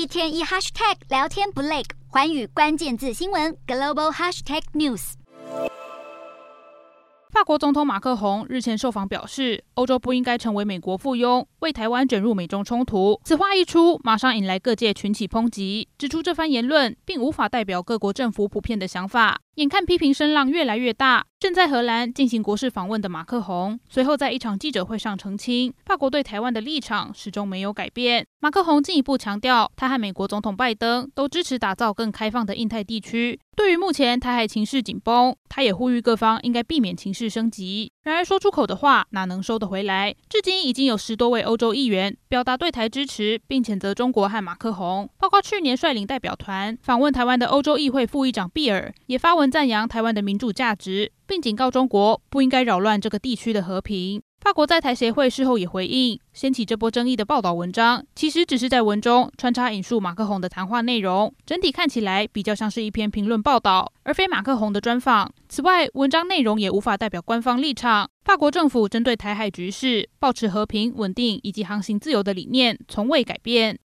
一天一 hashtag 聊天不累，环宇关键字新闻 global hashtag news。法国总统马克宏日前受访表示，欧洲不应该成为美国附庸，为台湾卷入美中冲突。此话一出，马上引来各界群起抨击，指出这番言论并无法代表各国政府普遍的想法。眼看批评声浪越来越大，正在荷兰进行国事访问的马克宏，随后在一场记者会上澄清，法国对台湾的立场始终没有改变。马克宏进一步强调，他和美国总统拜登都支持打造更开放的印太地区。对于目前台海情势紧绷，他也呼吁各方应该避免情势升级。然而，说出口的话哪能收得回来？至今已经有十多位欧洲议员表达对台支持，并谴责中国和马克宏，包括去年率领代表团访问台湾的欧洲议会副议长毕尔，也发文赞扬台湾的民主价值，并警告中国不应该扰乱这个地区的和平。法国在台协会事后也回应，掀起这波争议的报道文章，其实只是在文中穿插引述马克宏的谈话内容，整体看起来比较像是一篇评论报道，而非马克宏的专访。此外，文章内容也无法代表官方立场。法国政府针对台海局势，保持和平、稳定以及航行自由的理念，从未改变。